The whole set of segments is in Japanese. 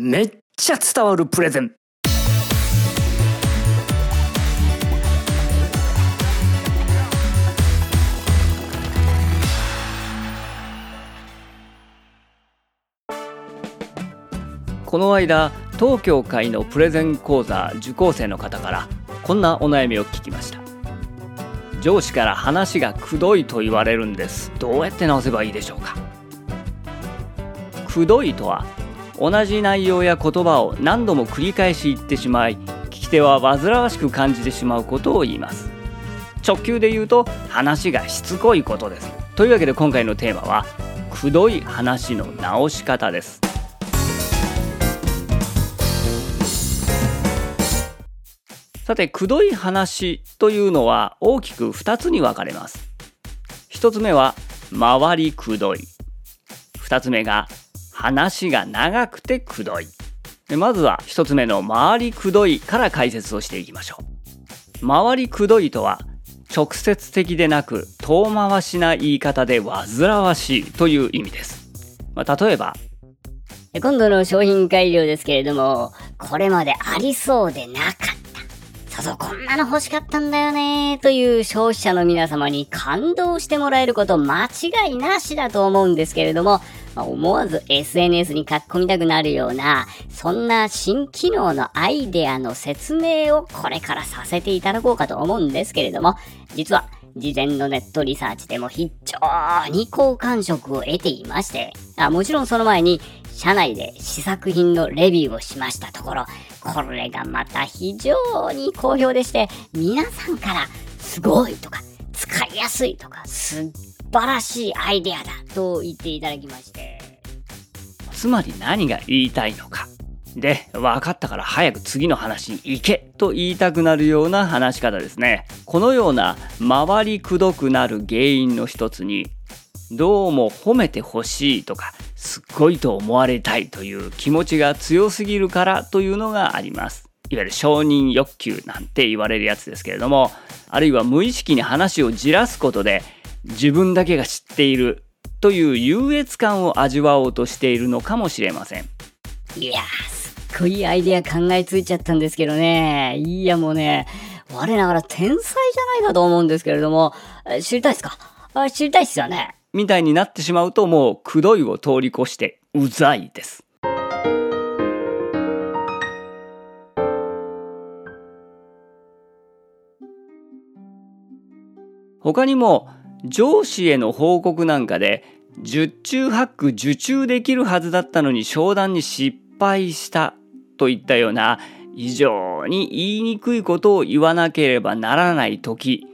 めっちゃ伝わるプレゼン。この間東京会のプレゼン講座受講生の方からこんなお悩みを聞きました。上司から話がくどいと言われるんです。どうやって直せばいいでしょうか。くどいとは同じ内容や言葉を何度も繰り返し言ってしまい聞き手は煩わしく感じてしまうことを言います。直球で言うと話がしつこいことです。というわけで今回のテーマはくどい話の直し方です。さてくどい話というのは大きく2つに分かれます。1つ目は回りくどい。2つ目が話が長くてくどい。まずは1つ目の回りくどいから解説をしていきましょう。回りくどいとは直接的でなく遠回しな言い方で煩わしいという意味です、まあ、例えば今度の商品改良ですけれどもこれまでありそうでなかった。そうそうこんなの欲しかったんだよねという消費者の皆様に感動してもらえること間違いなしだと思うんですけれどもまあ、思わず SNS に書き込みたくなるような、そんな新機能のアイデアの説明をこれからさせていただこうかと思うんですけれども、実は事前のネットリサーチでも非常に好感触を得ていまして、あもちろんその前に社内で試作品のレビューをしましたところ、これがまた非常に好評でして、皆さんからすごいとか、使いやすいとか、すっ晴らしいアイデアだと言っていただきましてつまり何が言いたいのか。で分かったから早く次の話に行けと言いたくなるような話し方ですね。このような回りくどくなる原因の一つにどうも褒めてほしいとかすっごいと思われたいという気持ちが強すぎるからというのがあります。いわゆる承認欲求なんて言われるやつですけれどもあるいは無意識に話をじらすことで自分だけが知っているという優越感を味わおうとしているのかもしれません。いやすっごいアイデア考えついちゃったんですけどね。いやもうね我ながら天才じゃないかと思うんですけれども。知りたいですか？あ知りたいっすよね。みたいになってしまうともうくどいを通り越してうざいです。他にも上司への報告なんかで十中八九受注できるはずだったのに商談に失敗したといったような非常に言いにくいことを言わなければならない時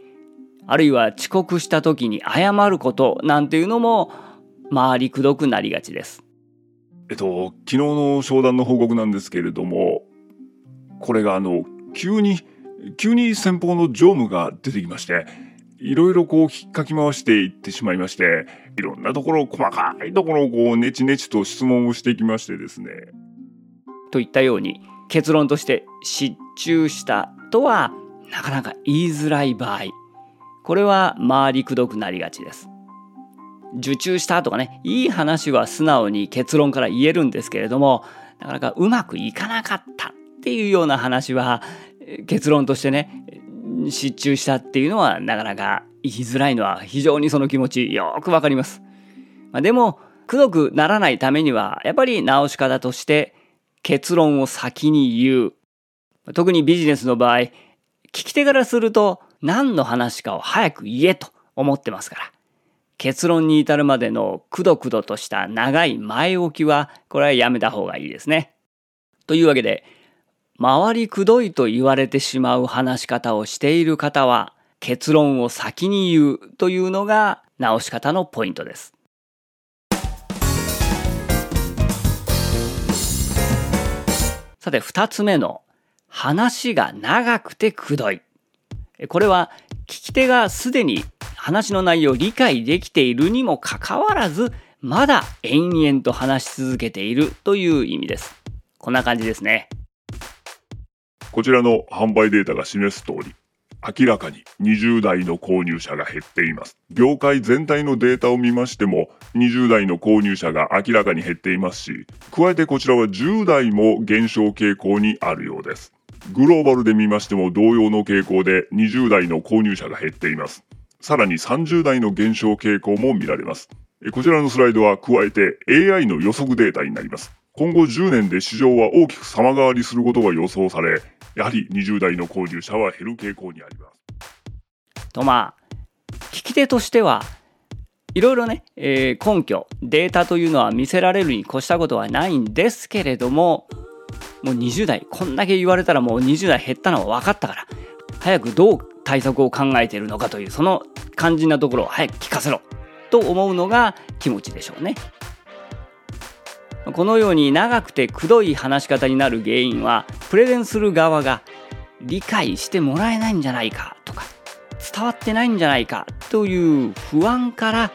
あるいは遅刻した時に謝ることなんていうのも回りくどくなりがちです。えっと昨日の商談の報告なんですけれどもこれがあの急に急に先方の常務が出てきましていろいろこう引っかき回していってしまいまして、いろんなところ、細かいところをこう、ネチネチと質問をしてきましてですね。といったように、結論として失注したとは、なかなか言いづらい場合、これは回りくどくなりがちです。受注したとかね、いい話は素直に結論から言えるんですけれども、なかなかうまくいかなかったっていうような話は、結論としてね、失注したっていうのはなかなか言いづらいのは非常にその気持ちよくわかります。まあ、でも、くどくならないためには、やっぱり直し方として結論を先に言う。特にビジネスの場合、聞き手からすると何の話かを早く言えと思ってますから。結論に至るまでのくどくどとした長い前置きは、これはやめた方がいいですね。というわけで、回りくどいと言われてしまう話し方をしている方は結論を先に言うというのが直し方のポイントです。さて二つ目の話が長くてくどい。これは聞き手がすでに話の内容を理解できているにもかかわらずまだ延々と話し続けているという意味です。こんな感じですね。こちらの販売データが示す通り、明らかに20代の購入者が減っています。業界全体のデータを見ましても、20代の購入者が明らかに減っていますし、加えてこちらは10代も減少傾向にあるようです。グローバルで見ましても同様の傾向で20代の購入者が減っています。さらに30代の減少傾向も見られます。こちらのスライドは加えて AI の予測データになります。今後10年で市場は大きく様変わりすることが予想され、やはり20代の購入者は減る傾向にあります。とまあ、聞き手としてはいろいろね、えー、根拠、データというのは見せられるに越したことはないんですけれども、もう20代、こんだけ言われたらもう20代減ったのは分かったから、早くどう対策を考えているのかという、その肝心なところを早く聞かせろと思うのが気持ちでしょうね。このように長くてくどい話し方になる原因はプレゼンする側が理解してもらえないんじゃないかとか伝わってないんじゃないかという不安から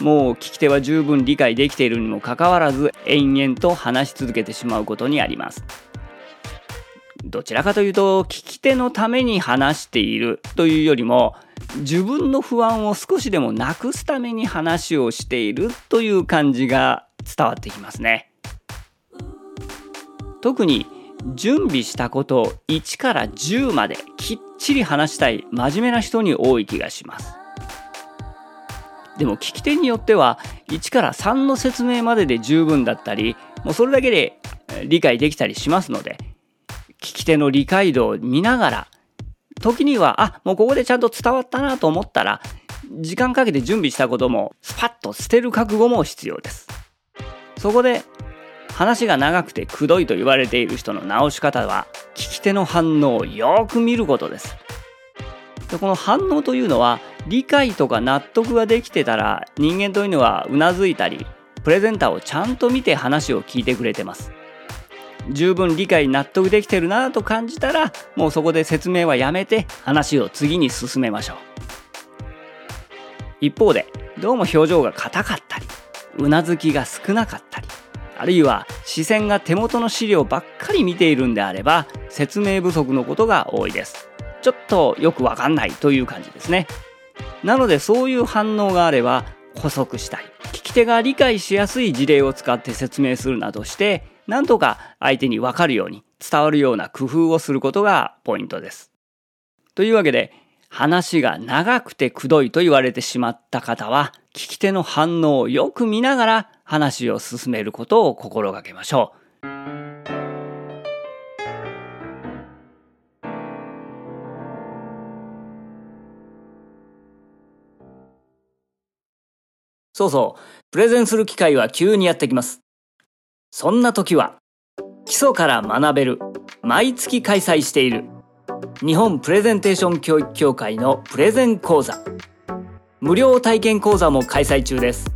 もう聞き手は十分理解できているにもかかわらず延々と話し続けてしまうことにあります。どちらかというと聞き手のために話しているというよりも自分の不安を少しでもなくすために話をしているという感じが伝わってきますね。特に準備したことを1から10まできっちり話したい真面目な人に多い気がします。でも聞き手によっては1から3の説明までで十分だったりもうそれだけで理解できたりしますので聞き手の理解度を見ながら時にはあもうここでちゃんと伝わったなと思ったら時間かけて準備したこともスパッと捨てる覚悟も必要です。そこで話が長くてくどいと言われている人の直し方は聞き手の反応をよく見ることですでこの反応というのは理解とか納得ができてたら人間というのはうなずいたりプレゼンターをちゃんと見て話を聞いてくれてます十分理解納得できてるなと感じたらもうそこで説明はやめて話を次に進めましょう。一方でどうも表情が硬かったりうなずきが少なかったりあるいは視線が手元の資料ばっかり見ているんであれば説明不足のことが多いです。ちょっとよくわかんないという感じですね。なのでそういう反応があれば補足したい。き手が理解しやすい事例を使って説明するなどしてなんとか相手にわかるように伝わるような工夫をすることがポイントですというわけで話が長くてくどいと言われてしまった方は聞き手の反応をよく見ながら話を進めることを心がけましょう。そうそう、プレゼンする機会は急にやってきます。そんな時は、基礎から学べる、毎月開催している、日本プレゼンテーション教育協会のプレゼン講座。無料体験講座も開催中です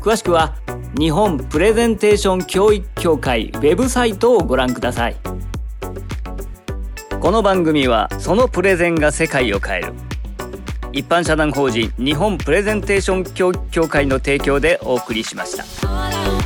詳しくは日本プレゼンテーション教育協会ウェブサイトをご覧くださいこの番組はそのプレゼンが世界を変える一般社団法人日本プレゼンテーション協会の提供でお送りしました。